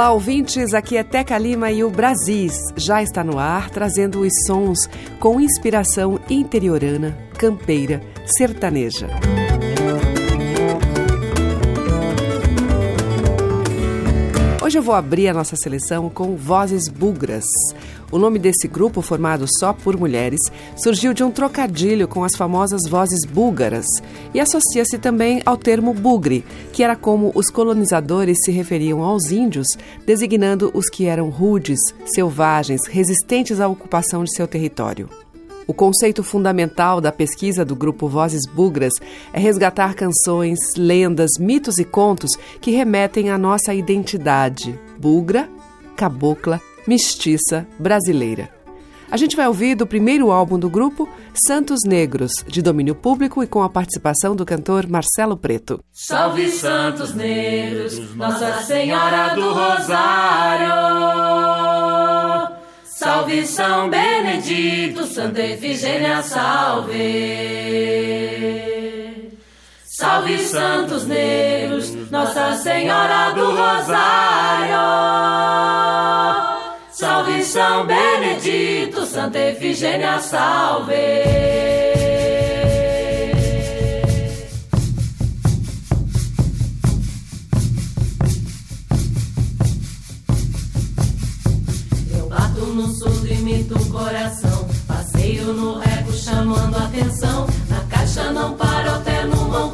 Olá, ouvintes. Aqui é Teca Lima e o Brasis já está no ar, trazendo os sons com inspiração interiorana, campeira, sertaneja. Hoje eu vou abrir a nossa seleção com Vozes Bugras. O nome desse grupo, formado só por mulheres, surgiu de um trocadilho com as famosas vozes búlgaras e associa-se também ao termo bugre, que era como os colonizadores se referiam aos índios, designando os que eram rudes, selvagens, resistentes à ocupação de seu território. O conceito fundamental da pesquisa do grupo Vozes Bugras é resgatar canções, lendas, mitos e contos que remetem à nossa identidade bugra, cabocla, mestiça, brasileira. A gente vai ouvir do primeiro álbum do grupo, Santos Negros, de domínio público e com a participação do cantor Marcelo Preto. Salve Santos Negros, Nossa Senhora do Rosário. Salve São Benedito, Santa Efigênia, salve. Salve Santos Negros, Nossa Senhora do Rosário. Salve São Benedito, Santa Efigênia, salve. Do coração. Passeio no rego chamando atenção. Na caixa não para, o terno mão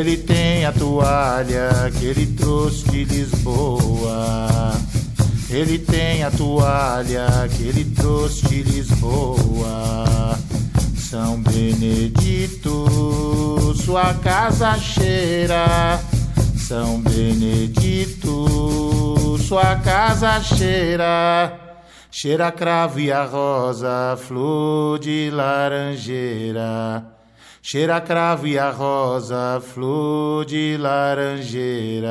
Ele tem a toalha que ele trouxe de Lisboa. Ele tem a toalha que ele trouxe de Lisboa. São Benedito, sua casa cheira. São Benedito, sua casa cheira. Cheira a cravo e a rosa, flor de laranjeira. Cheira cravo e a rosa, flor de laranjeira.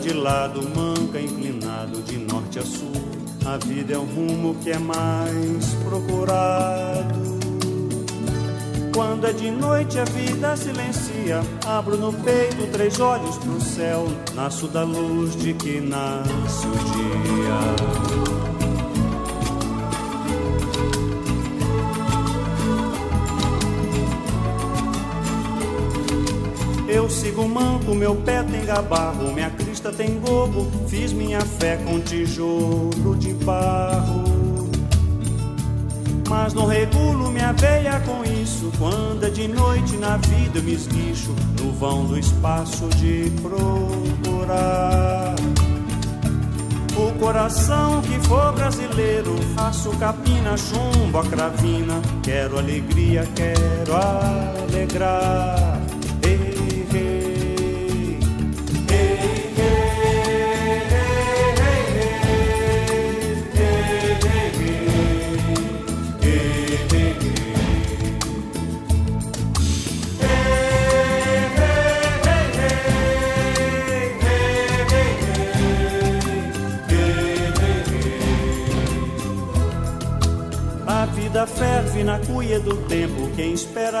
De lado, manca inclinado de norte a sul. A vida é um rumo que é mais procurado. Quando é de noite a vida silencia, abro no peito três olhos pro céu, nasço da luz de que nasce o dia. Eu sigo manco, meu pé tem gabarro, minha crista tem gogo, fiz minha fé com tijolo de barro. Mas não regulo minha veia com isso. Quando é de noite na vida eu me esguicho no vão do espaço de procurar. O coração que for brasileiro, faço capina, chumbo, a cravina. Quero alegria, quero alegrar.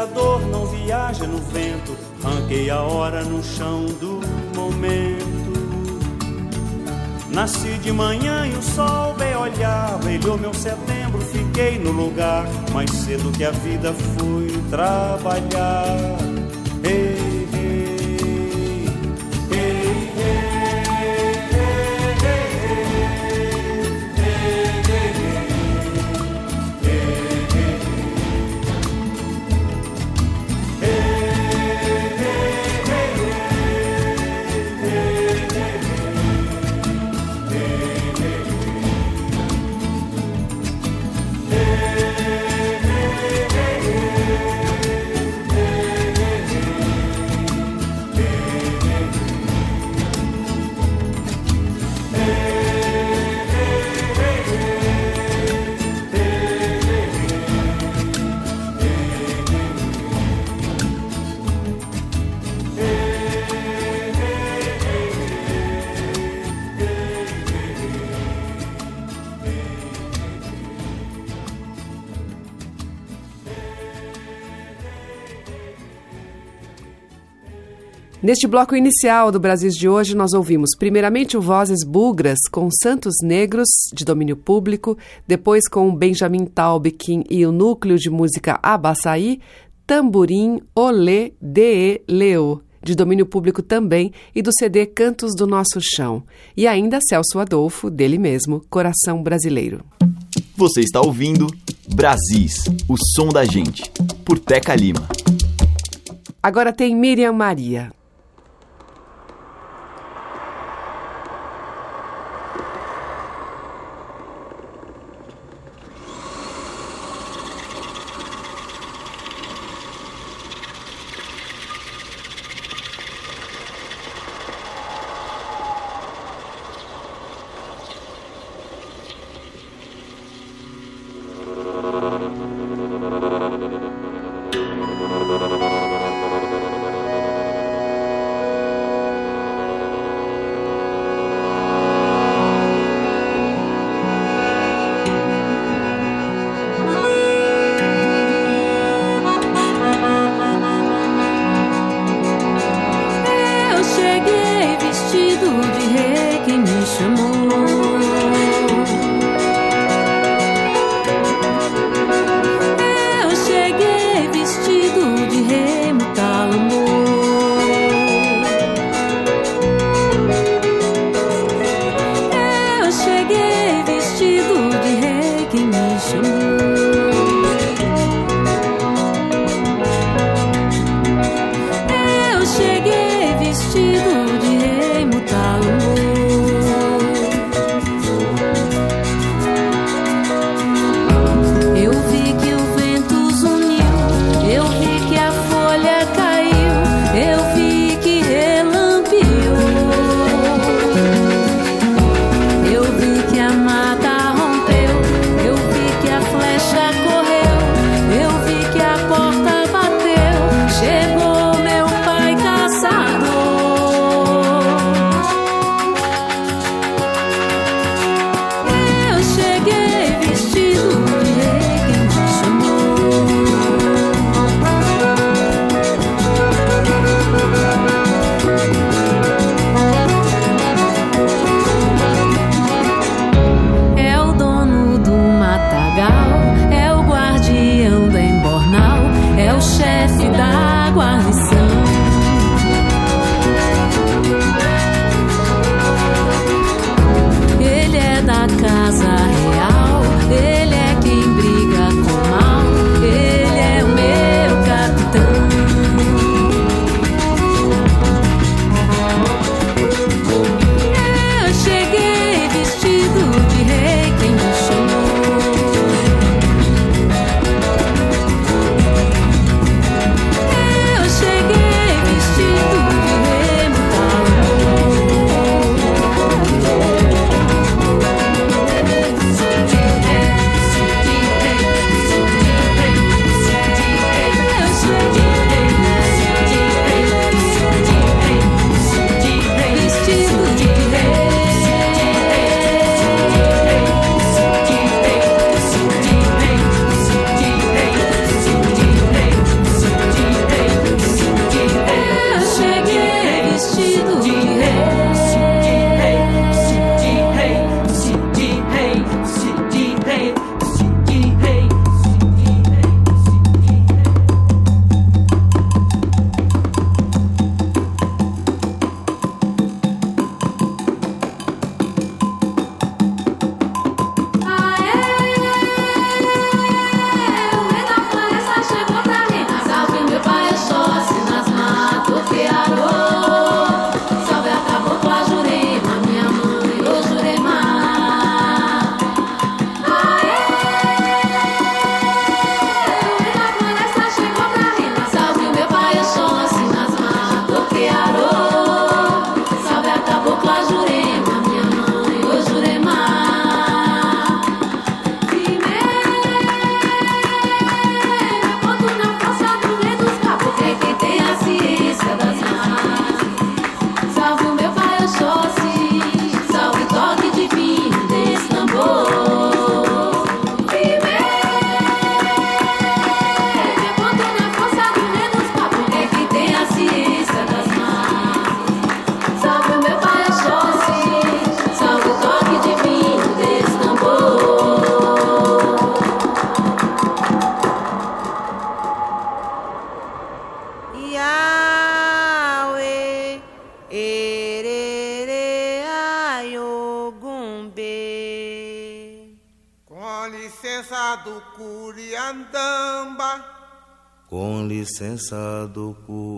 Quem espera a dor não viaja no vento. Ranquei a hora no chão do momento. Nasci de manhã e o sol veio olhar. Brilhou meu setembro, fiquei no lugar. Mais cedo que a vida fui trabalhar. Neste bloco inicial do Brasil de hoje, nós ouvimos primeiramente o Vozes Bugras com Santos Negros, de domínio público, depois com Benjamin Taubkin e o núcleo de música Abaçaí, Tamborim Olê De Leo, de domínio público também, e do CD Cantos do Nosso Chão. E ainda Celso Adolfo, dele mesmo, Coração Brasileiro. Você está ouvindo Brasis, o som da gente, por Teca Lima. Agora tem Miriam Maria.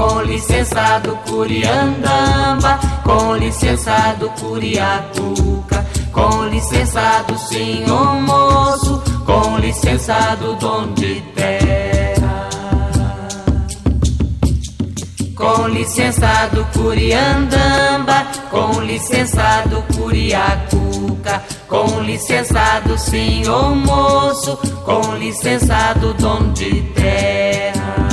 Com licença do Curiandamba, com licença do Curiacuca, com licença do senhor moço, com licença do de terra. Com licença do Curiandamba, com licença do Curiacuca, com licença do senhor moço, com licença do de terra.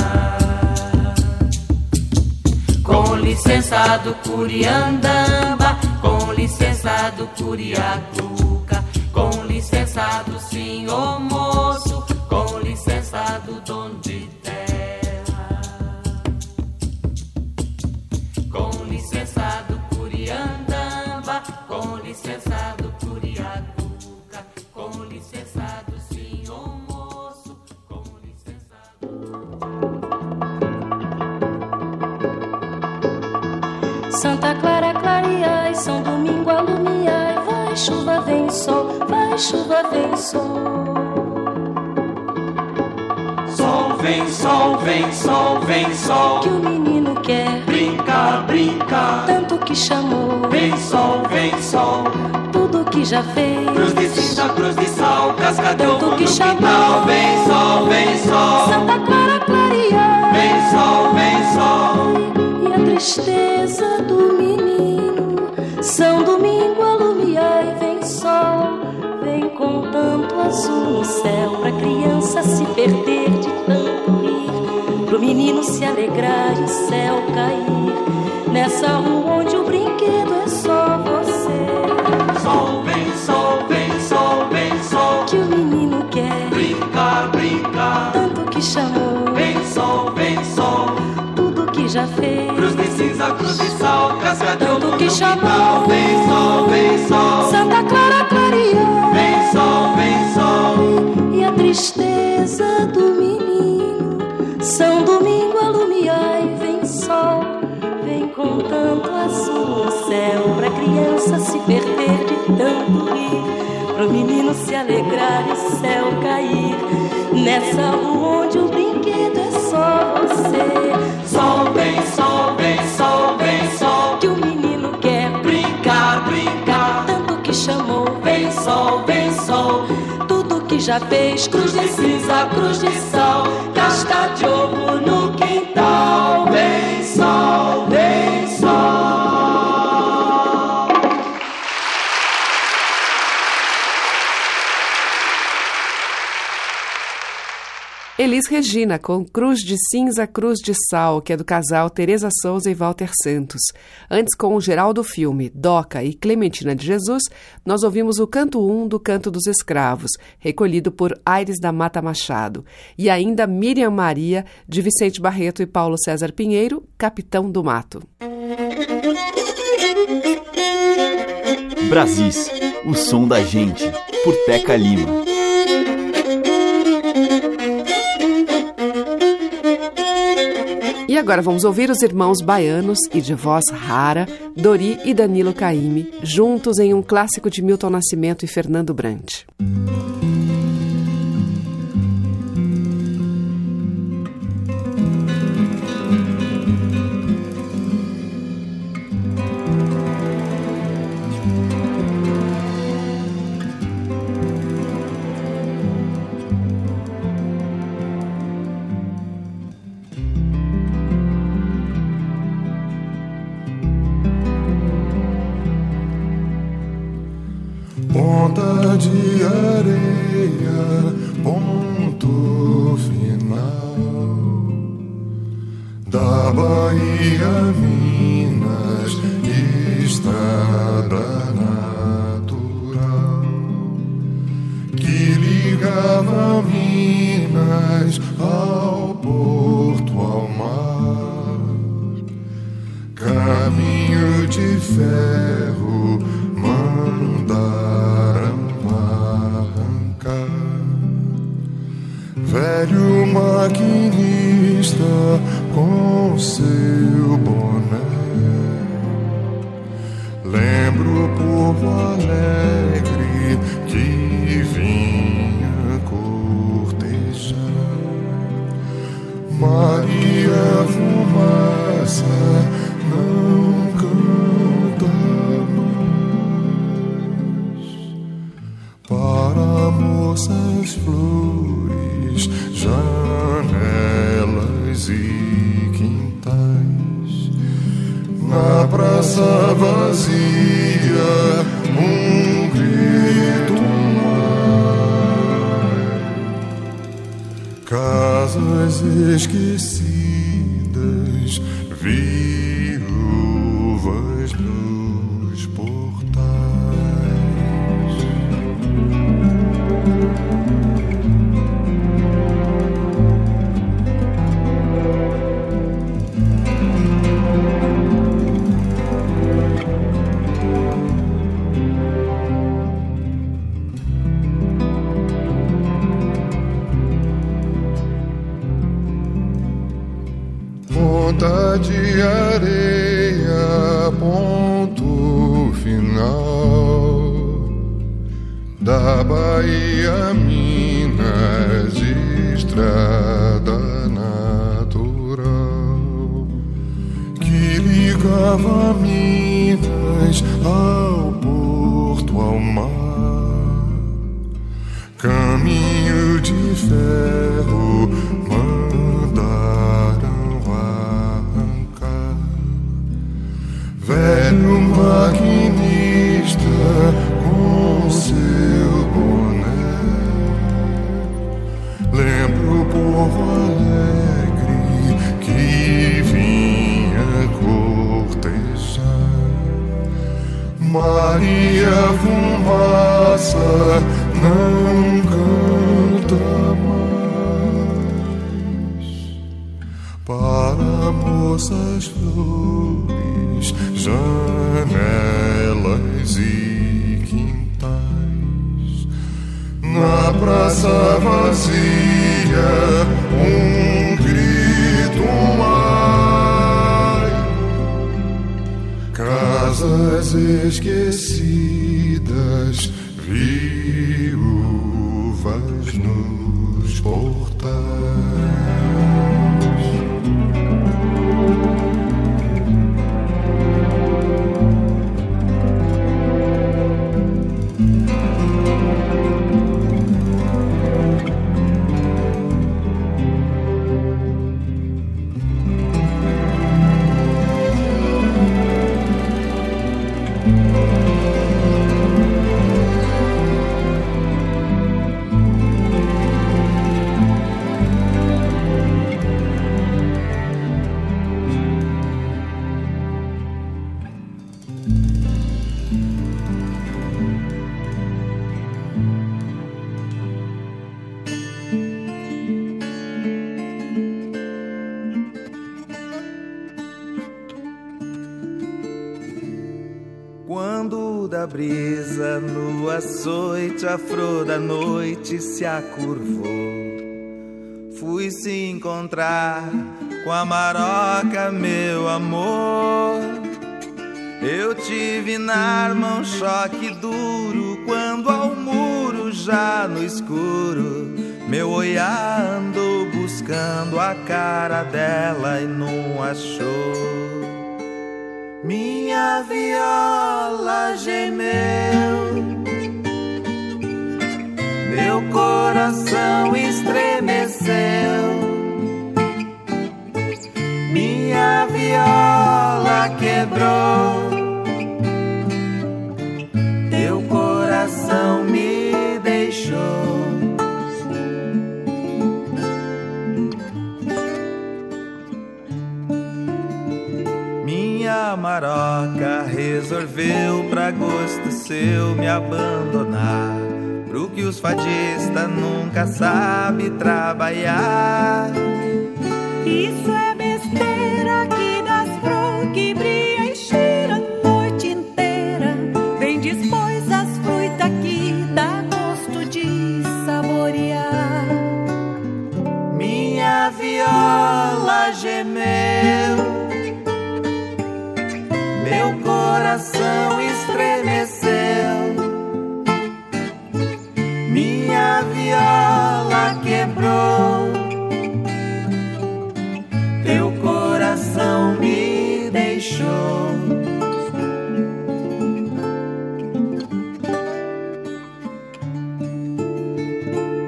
Licença do Curiandamba, com licença do Curiacuca, com licença do senhor moço, com licença do dono de Santa Clara clareai, São Domingo alumiai, vai chuva vem sol, vai chuva vem sol. Sol, vem sol, vem sol, vem sol. Que o menino quer Brincar, brincar. tanto que chamou, Vem sol, vem sol. tudo que já fez. Cruz de cinza, cruz de sal, casca de Tanto que chamou. quintal. Vem sol, vem sol. Santa Clara criança se perder de tanto rir, pro menino se alegrar e o céu cair. Nessa rua onde o brinquedo é só você, Sol, vem sol, vem sol, vem sol. que o menino quer Brincar, brincar. tanto que chamou, Vem sol, vem sol. tudo que já fez. Cruz de cinza, cruz de sal, casca de Tanto que chamou. Vem sol, vem sol. Do menino. São Domingo alumiai, vem sol, vem com tanto azul no céu, pra criança se perder de tanto rir, pro menino se alegrar e céu cair. Nessa rua onde o brinquedo é só você, já fez, cruz de cinza, cruz de sal, Casca de ovo no Regina, com Cruz de Cinza, Cruz de Sal, que é do casal Teresa Souza e Walter Santos. Antes, com o Geraldo Filme, Doca e Clementina de Jesus, nós ouvimos o canto 1 do Canto dos Escravos, recolhido por Aires da Mata Machado. E ainda Miriam Maria, de Vicente Barreto e Paulo César Pinheiro, Capitão do Mato. Brasis, o som da gente, por Teca Lima. E agora vamos ouvir os irmãos baianos e de voz rara, Dori e Danilo Caime, juntos em um clássico de Milton Nascimento e Fernando Brant. Maria Fumaça não canta mais. Para moças flores, açoite a flor da noite se acurvou. Fui se encontrar com a maroca, meu amor. Eu tive na arma um choque duro quando ao muro já no escuro. Meu olhar andou buscando a cara dela e não achou. Minha viola gemeu, meu coração estremeceu. Minha viola quebrou, teu coração me deixou. Minha maroca resolveu pra gosto seu me abandonar. Ouro que os fadistas nunca sabe trabalhar. Isso é besteira que das flores que brilha encher a noite inteira. Vem depois as frutas que dá gosto de saborear. Minha viola gemeu. Meu coração estremeceu. Quebrou. Teu coração me deixou.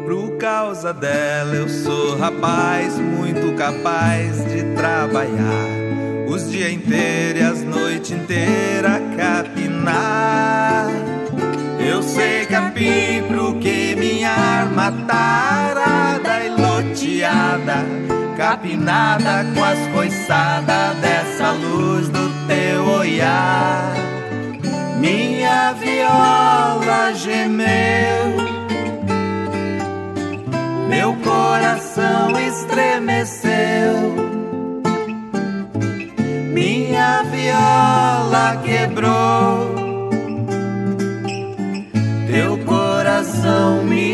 Por causa dela eu sou rapaz muito capaz de trabalhar os dias inteiros e as noites inteiras tarada e loteada, capinada com as coiçadas dessa luz do teu olhar. Minha viola gemeu meu coração estremeceu. Minha viola quebrou. Teu coração me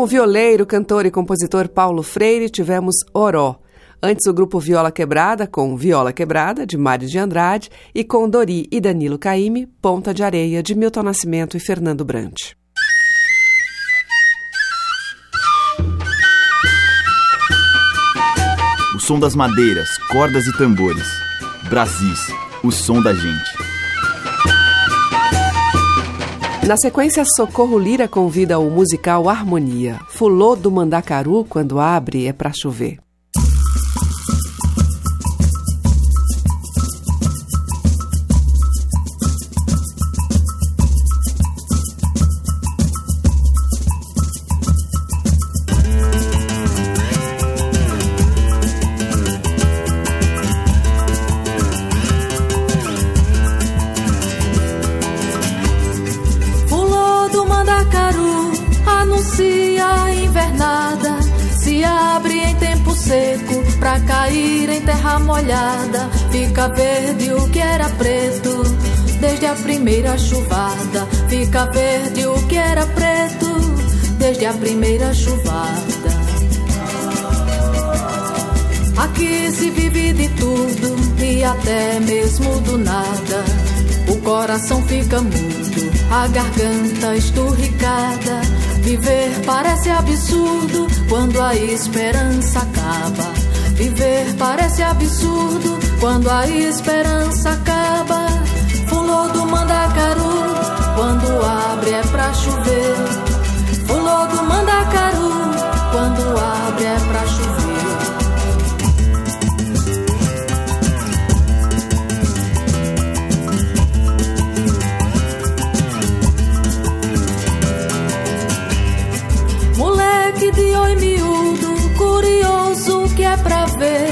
Com o violeiro, cantor e compositor Paulo Freire, tivemos Oró. Antes, o grupo Viola Quebrada, com Viola Quebrada, de Mário de Andrade, e com Dori e Danilo Caime, Ponta de Areia, de Milton Nascimento e Fernando Brant. O som das madeiras, cordas e tambores. Brasis, o som da gente. Na sequência, Socorro Lira convida o musical Harmonia. Fulô do Mandacaru, quando abre, é pra chover. Molhada, fica verde o que era preto. Desde a primeira chuvada, fica verde o que era preto. Desde a primeira chuvada. Aqui se vive de tudo e até mesmo do nada. O coração fica mudo, a garganta esturricada. Viver parece absurdo quando a esperança acaba. Viver parece absurdo quando a esperança acaba. Fulô do mandacaru, quando abre é pra chover. Fulô do mandacaru, quando abre é pra chover. Moleque de oi miúdo, curioso que é pra ver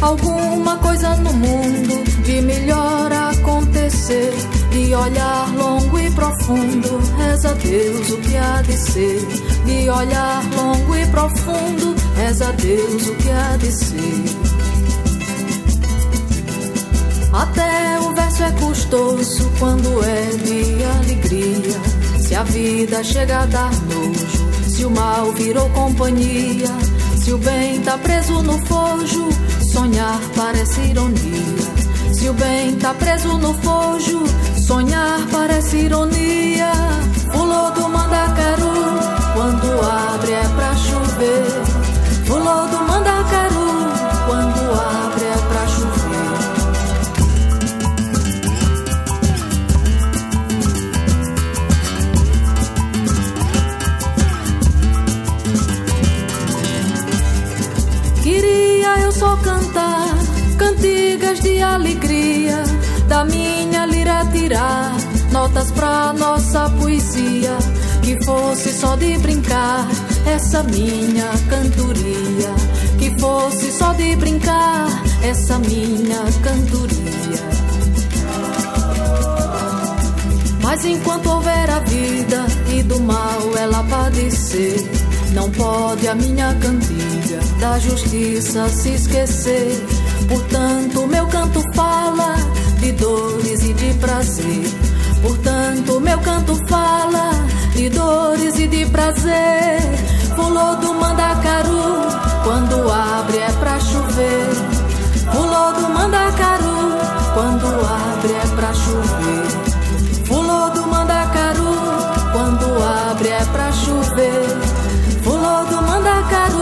alguma coisa no mundo de melhor acontecer. De olhar longo e profundo, reza a Deus o que há de ser. De olhar longo e profundo, reza a Deus o que há de ser. Até o verso é custoso quando é de alegria. Se a vida chega a dar nojo, se o mal virou companhia se o bem tá preso no fojo, sonhar parece ironia. Se o bem tá preso no fojo, sonhar parece ironia. Pulou do mandacaru, quando abre é pra chover. Pulou do mandacaru, quando abre só cantar cantigas de alegria, da minha lira tirar notas pra nossa poesia, que fosse só de brincar essa minha cantoria, que fosse só de brincar essa minha cantoria. Mas enquanto houver a vida e do mal ela padecer, não pode a minha cantiga da justiça se esquecer. Portanto, meu canto fala de dores e de prazer. Portanto, meu canto fala de dores e de prazer. Pulou do mandacaru, quando abre é pra chover. Pulou do mandacaru, quando abre é pra chover. Pulou do mandacaru, quando abre é pra chover. Pulou do mandacaru,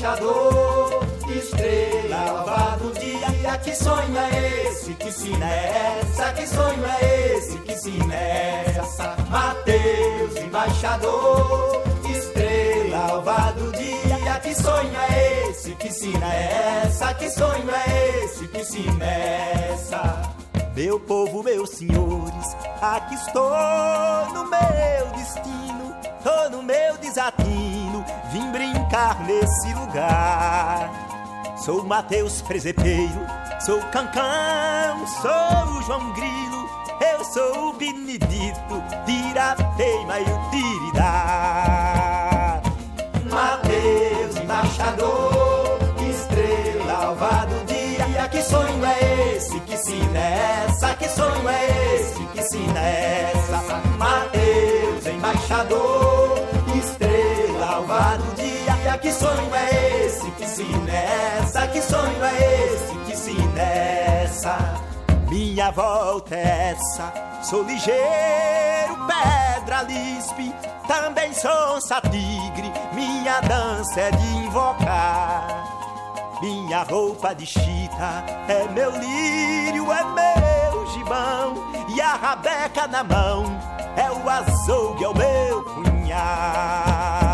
embaixador Estrela alva do dia, que sonho é esse? Que sina é essa? Que sonho é esse? Que sina é essa? Mateus, embaixador, estrela alva do dia, que sonho é esse? Que sina é essa? Que sonho é esse? Que sina é essa? Meu povo, meus senhores, aqui estou no meu destino, tô no meu desatino, vim brincar nesse lugar. Sou Mateus Presepeiro, sou Cancão, sou João Grilo, eu sou o Benedito, Tirateima e o Tiridá. Mateus, embaixador, estrela alva do dia, que sonho é esse? Que sina é essa? Que sonho é esse? Que sina é essa? Mateus, embaixador, que sonho é esse? Que sina é essa? Que sonho é esse? Que sina é essa? Minha volta é essa, sou ligeiro, pedra lispe, também sou satigre, minha dança é de invocar. Minha roupa de chita é meu lírio, é meu gibão, e a rabeca na mão é o açougue, é o meu punhal.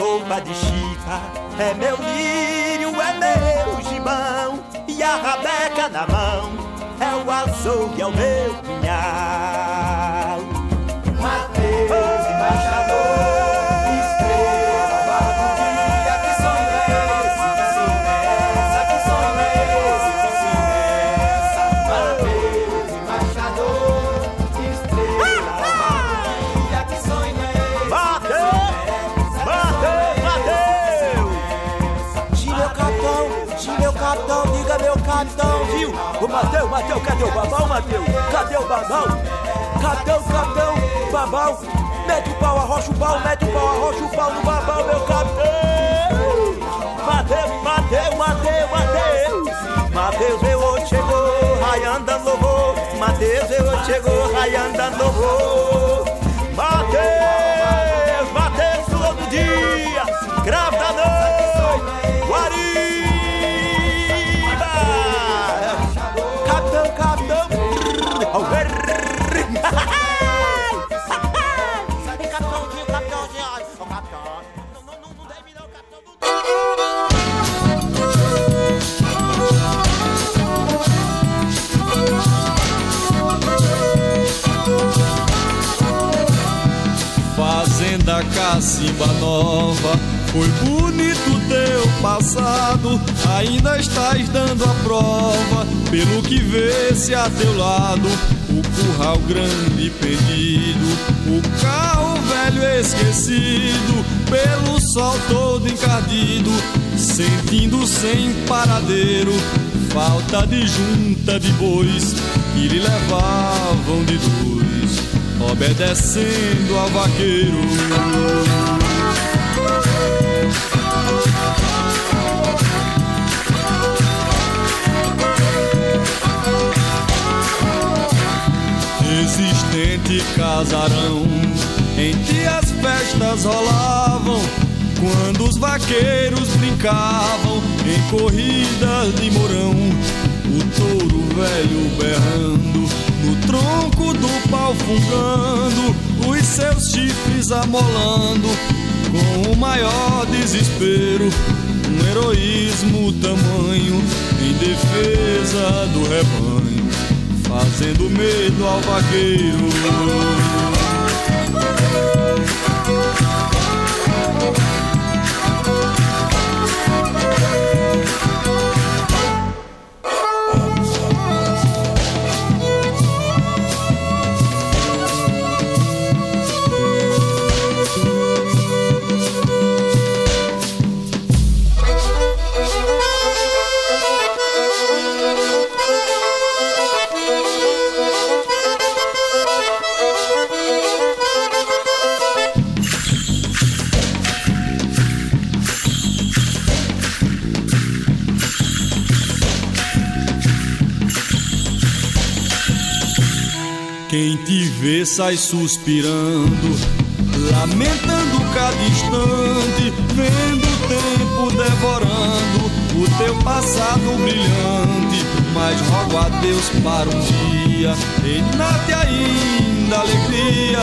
Roupa de chita é meu lírio, é meu gibão. E a rabeca na mão. É o açougue, é o meu punhal o babão? Capitão, capitão, babão. Mete o pau, arrocha o pau, mete o pau, arrocha o pau no babão, meu capitão. Mateus, Mateus, Mateus, Mateus. Mateus, eu hoje chegou, raiando louvor. Mateus, eu hoje chegou, raiando louvor. Mateus, Mateus, flor do dia, cravo Cacimba Nova, foi bonito teu passado, ainda estás dando a prova, pelo que vê-se a teu lado, o curral grande perdido, o carro velho esquecido, pelo sol todo encardido, sentindo sem paradeiro, falta de junta de bois, que lhe levavam de dois obedecendo ao vaqueiro. Resistente casarão, em que as festas rolavam, quando os vaqueiros brincavam em corridas de morão, o touro velho berrando no tronco do pau fungando, os seus chifres amolando, com o maior desespero, um heroísmo tamanho em defesa do rebanho. Fazendo medo ao vaqueiro. Sai suspirando, lamentando cada instante, vendo o tempo devorando o teu passado brilhante. Mas rogo a Deus para um dia, renate ainda alegria,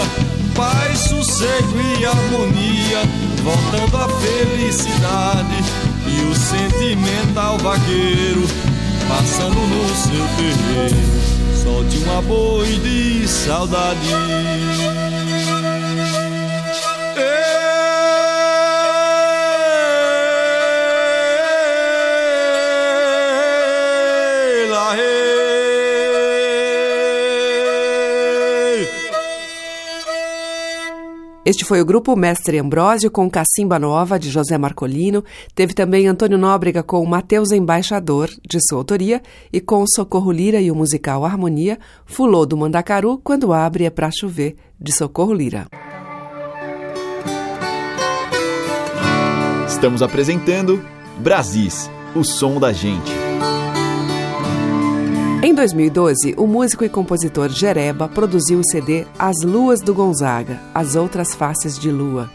paz, sossego e harmonia, voltando a felicidade e o sentimental vaqueiro passando no seu terreiro solte uma boi de saudade. Este foi o grupo Mestre Ambrósio com Cacimba Nova, de José Marcolino. Teve também Antônio Nóbrega com Mateus Embaixador, de sua autoria, e com Socorro Lira e o musical Harmonia, Fulô do Mandacaru, Quando Abre é Pra Chover, de Socorro Lira. Estamos apresentando Brasis, o som da gente. Em 2012, o músico e compositor Jereba produziu o CD As Luas do Gonzaga, As Outras Faces de Lua,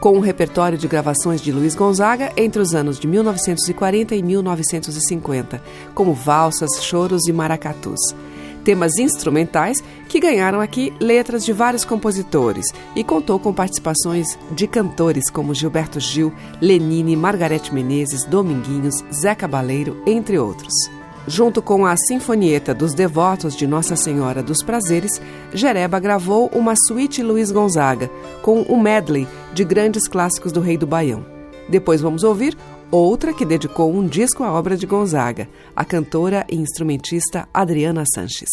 com um repertório de gravações de Luiz Gonzaga entre os anos de 1940 e 1950, como valsas, choros e maracatus. Temas instrumentais que ganharam aqui letras de vários compositores e contou com participações de cantores como Gilberto Gil, Lenine, Margarete Menezes, Dominguinhos, Zé Cabaleiro, entre outros. Junto com a Sinfonieta dos Devotos de Nossa Senhora dos Prazeres, Jereba gravou uma suíte Luiz Gonzaga, com um medley de grandes clássicos do Rei do Baião. Depois vamos ouvir outra que dedicou um disco à obra de Gonzaga, a cantora e instrumentista Adriana Sanches.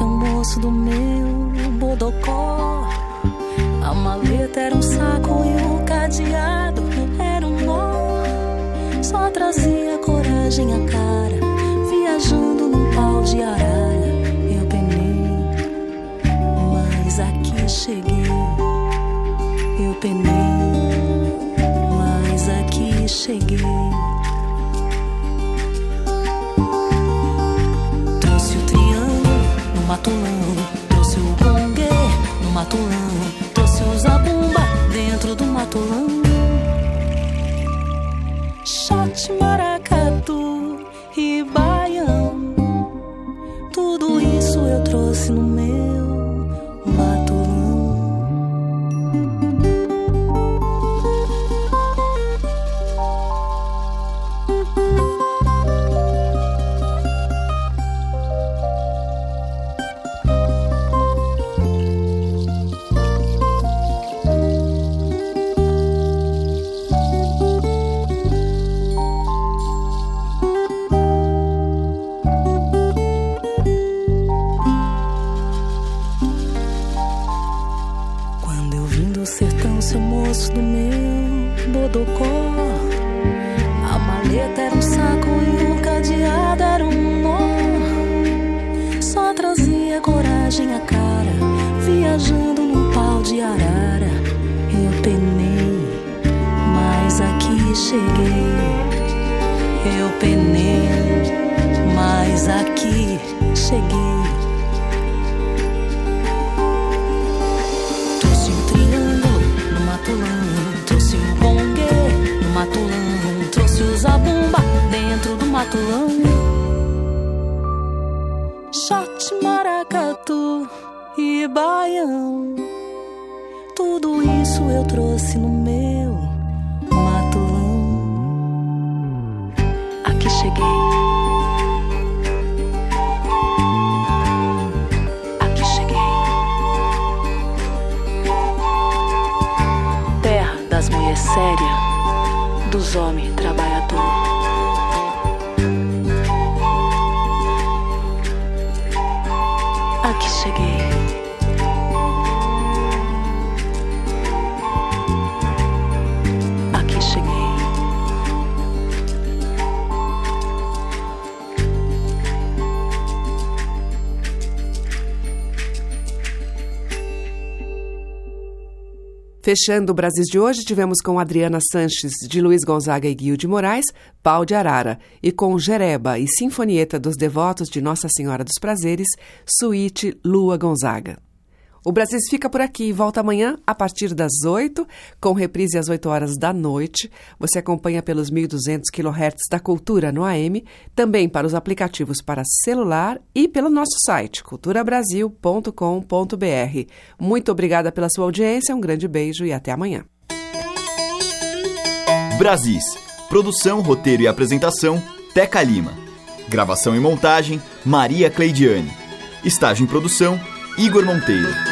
Um moço do meu bodocó. A maleta era um saco e o cadeado era um nó. Só trazia coragem a cara, viajando num pau de arara. Eu penei, mas aqui cheguei. Eu penei, mas aqui cheguei. Matulão, trouxe o gongue no matulão, trouxe o zabumba dentro do matulão. Shot, maracatu e baião, tudo isso eu trouxe no meu matulão. Shot, maracatu e baião, tudo isso eu trouxe no meu matulão. Aqui cheguei. Aqui cheguei. terra das mulheres sérias, dos homens trabalhador. Fechando o Brasil de hoje, tivemos com Adriana Sanches, de Luiz Gonzaga e Guil de Moraes, Pau de Arara, e com Jereba e Sinfonieta dos Devotos de Nossa Senhora dos Prazeres, Suíte Lua Gonzaga. O Brasil fica por aqui e volta amanhã a partir das 8, com reprise às 8 horas da noite. Você acompanha pelos 1.200 kHz da Cultura no AM, também para os aplicativos para celular e pelo nosso site culturabrasil.com.br. Muito obrigada pela sua audiência, um grande beijo e até amanhã. Brasis. Produção, roteiro e apresentação, Teca Lima. Gravação e montagem, Maria Cleidiane. Estágio em produção, Igor Monteiro.